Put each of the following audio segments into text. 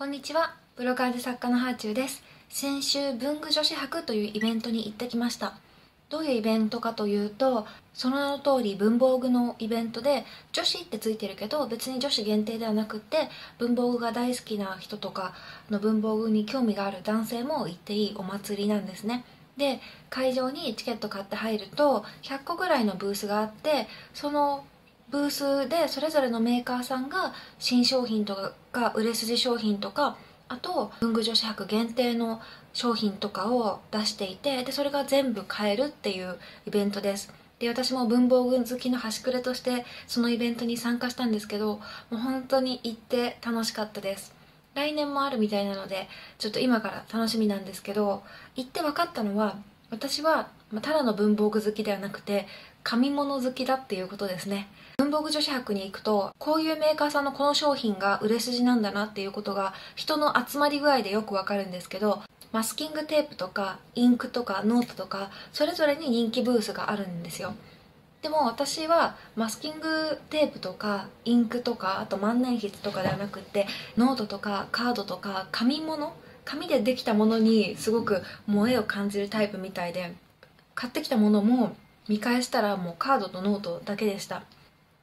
こんにちは。ブロガーで作家のハーチューです。先週文具女子博というイベントに行ってきました。どういうイベントかというとその名の通り文房具のイベントで女子ってついてるけど別に女子限定ではなくって文房具が大好きな人とかの文房具に興味がある男性も行っていいお祭りなんですね。で会場にチケット買って入ると100個ぐらいのブースがあってそのブースでそれぞれのメーカーさんが新商品とか売れ筋商品とかあと文具女子博限定の商品とかを出していてでそれが全部買えるっていうイベントです。で私も文房具好きの端くれとしてそのイベントに参加したんですけどもう本当に行って楽しかったです。来年もあるみたいなのでちょっと今から楽しみなんですけど行って分かったのは私はただの文房具好きではなくて紙物好きだっていうことですね。文房具女子博に行くとこういうメーカーさんのこの商品が売れ筋なんだなっていうことが人の集まり具合でよくわかるんですけどマスキングテープとかインクとかノートとかそれぞれに人気ブースがあるんですよ。でも私はマスキングテープとかインクとかあと万年筆とかではなくってノートとかカードとか紙物紙でできたものにすごく萌えを感じるタイプみたいで買ってきたものも見返したらもうカードとノートだけでした。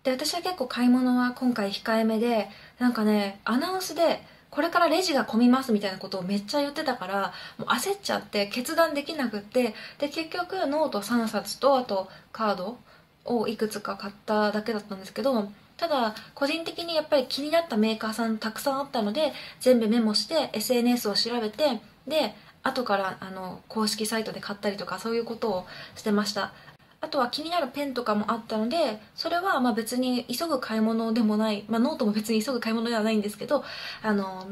で私は結構買い物は今回控えめでなんかねアナウンスでこれからレジが混みますみたいなことをめっちゃ言ってたからもう焦っちゃって決断できなくってで結局ノート3冊とあとカードをいくつか買っただけだったんですけどただ個人的にやっぱり気になったメーカーさんたくさんあったので全部メモして SNS を調べてで後からあの公式サイトで買ったりとかそういうことをしてました。あとは気になるペンとかもあったのでそれはま別に急ぐ買い物でもない、まあ、ノートも別に急ぐ買い物ではないんですけどあの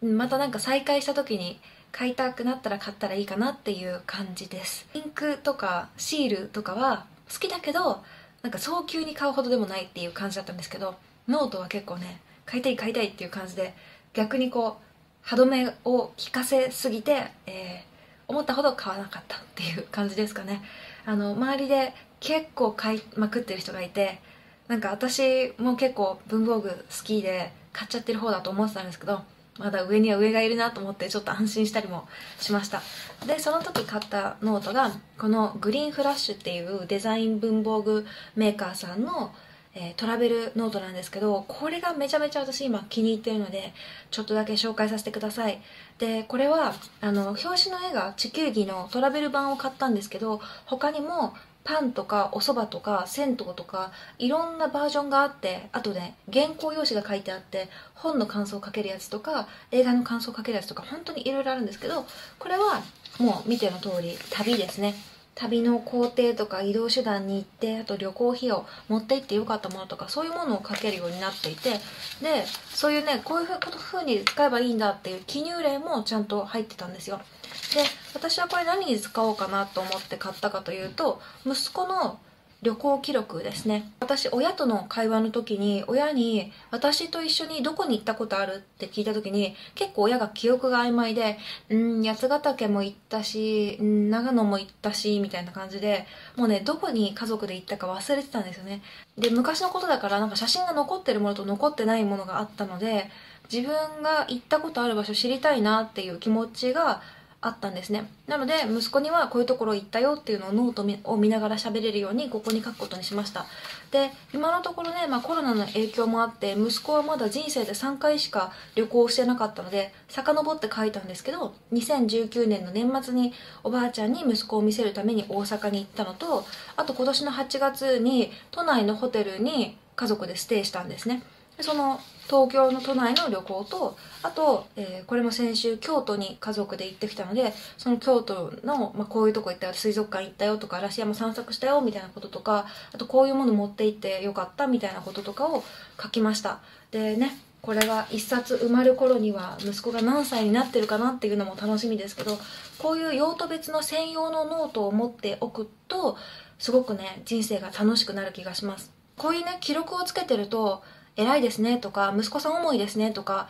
またなんか再開した時に買いたくなったら買ったらいいかなっていう感じです。インクとかシールとかは好きだけどなんか早急に買うほどでもないっていう感じだったんですけどノートは結構ね買いたい買いたいっていう感じで逆にこう歯止めを効かせすぎて、えー、思ったほど買わなかったっていう感じですかね。あの周りで結構買いまくってる人がいてなんか私も結構文房具好きで買っちゃってる方だと思ってたんですけどまだ上には上がいるなと思ってちょっと安心したりもしました。でその時買ったノートがこのグリーンフラッシュっていうデザイン文房具メーカーさんのえー、トラベルノートなんですけどこれがめちゃめちゃ私今気に入ってるのでちょっとだけ紹介させてください。でこれはあの表紙の絵が地球儀のトラベル版を買ったんですけど他にもパンとかお蕎麦とか銭湯とかいろんなバージョンがあってあとね原稿用紙が書いてあって本の感想を書けるやつとか映画の感想を書けるやつとか本当にいろいろあるんですけどこれはもう見ての通り旅ですね。旅の工程とか移動手段に行ってあと旅行費用持って行ってよかったものとかそういうものを書けるようになっていてでそういうねこういうふうに使えばいいんだっていう記入例もちゃんと入ってたんですよ。で私はこれ何に使おうかなと思って買ったかというと息子の旅行記録ですね。私親との会話の時に親に私と一緒にどこに行ったことあるって聞いた時に結構親が記憶が曖昧でうん八ヶ岳も行ったし長野も行ったしみたいな感じでもうねどこに家族で行ったか忘れてたんですよね。で昔のことだからなんか写真が残ってるものと残ってないものがあったので自分が行ったことある場所知りたいなっていう気持ちがあったんですね。なので息子にはこういうところ行ったよっていうのをノートを見ながら喋れるようにここに書くことにしました。で今のところね、まあ、コロナの影響もあって息子はまだ人生で3回しか旅行してなかったので遡って書いたんですけど2019年の年末におばあちゃんに息子を見せるために大阪に行ったのとあと今年の8月に都内のホテルに家族でステイしたんですね。その東京の都内の旅行とあと、えー、これも先週京都に家族で行ってきたのでその京都の、まあ、こういうとこ行ったよ水族館行ったよとか嵐山散策したよみたいなこととかあとこういうもの持って行ってよかったみたいなこととかを書きました。でねこれが1冊埋まる頃には息子が何歳になってるかなっていうのも楽しみですけどこういう用途別の専用のノートを持っておくとすごくね人生が楽しくなる気がします。こういうね記録をつけてると偉いですねとか息子さん思いですねとか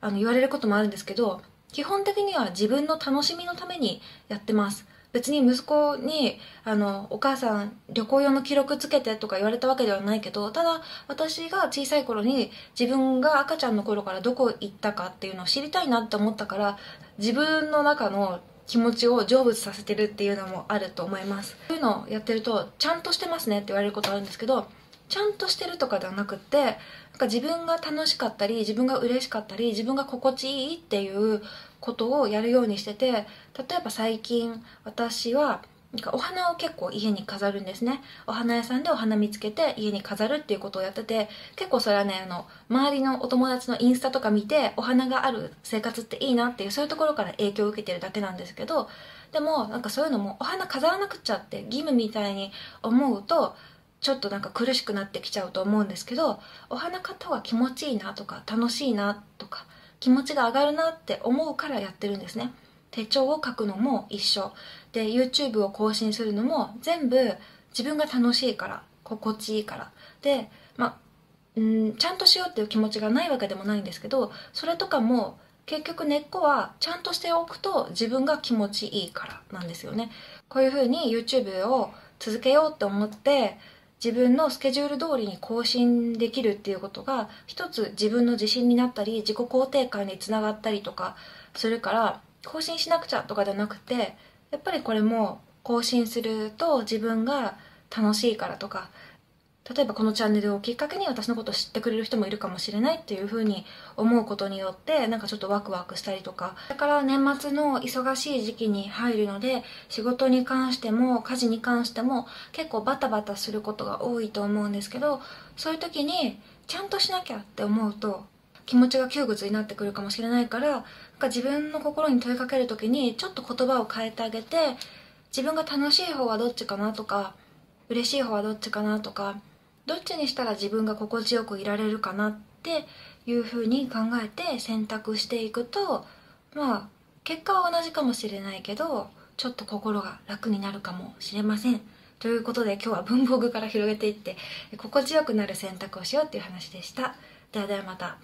あの言われることもあるんですけど基本的には自分の楽しみのためにやってます。別に息子にあのお母さん旅行用の記録つけてとか言われたわけではないけどただ私が小さい頃に自分が赤ちゃんの頃からどこ行ったかっていうのを知りたいなって思ったから自分の中の気持ちを成仏させてるっていうのもあると思います。そういうのをやってるとちゃんとしてますねって言われることあるんですけどちゃんとしてるとかではなくってなんか自分が楽しかったり自分が嬉しかったり自分が心地いいっていうことをやるようにしてて例えば最近私はなんかお花を結構家に飾るんですね。お花屋さんでお花見つけて家に飾るっていうことをやってて結構それはねあの周りのお友達のインスタとか見てお花がある生活っていいなっていうそういうところから影響を受けてるだけなんですけどでもなんかそういうのもお花飾らなくちゃって義務みたいに思うとちょっとなんか苦しくなってきちゃうと思うんですけどお花買った方が気持ちいいなとか楽しいなとか気持ちが上がるなって思うからやってるんですね。手帳を書くのも一緒。で YouTube を更新するのも全部自分が楽しいから心地いいから。でまあうんちゃんとしようっていう気持ちがないわけでもないんですけどそれとかも結局根っこはちゃんとしておくと自分が気持ちいいからなんですよね。こういうふうに YouTube を続けようって思って自分のスケジュール通りに更新できるっていうことが一つ自分の自信になったり自己肯定感につながったりとかするから更新しなくちゃとかじゃなくてやっぱりこれも更新すると自分が楽しいからとか例えばこのチャンネルをきっかけに私のことを知ってくれる人もいるかもしれないっていうふうに思うことによってなんかちょっとワクワクしたりとか。だから年末の忙しい時期に入るので仕事に関しても家事に関しても結構バタバタすることが多いと思うんですけどそういう時にちゃんとしなきゃって思うと気持ちが窮屈になってくるかもしれないからなんか自分の心に問いかける時にちょっと言葉を変えてあげて自分が楽しい方はどっちかなとか嬉しい方はどっちかなとかどっちにしたら自分が心地よくいられるかなっていうふうに考えて選択していくとまあ結果は同じかもしれないけどちょっと心が楽になるかもしれません。ということで今日は文房具から広げていって心地よくなる選択をしようっていう話でした。ではではまた。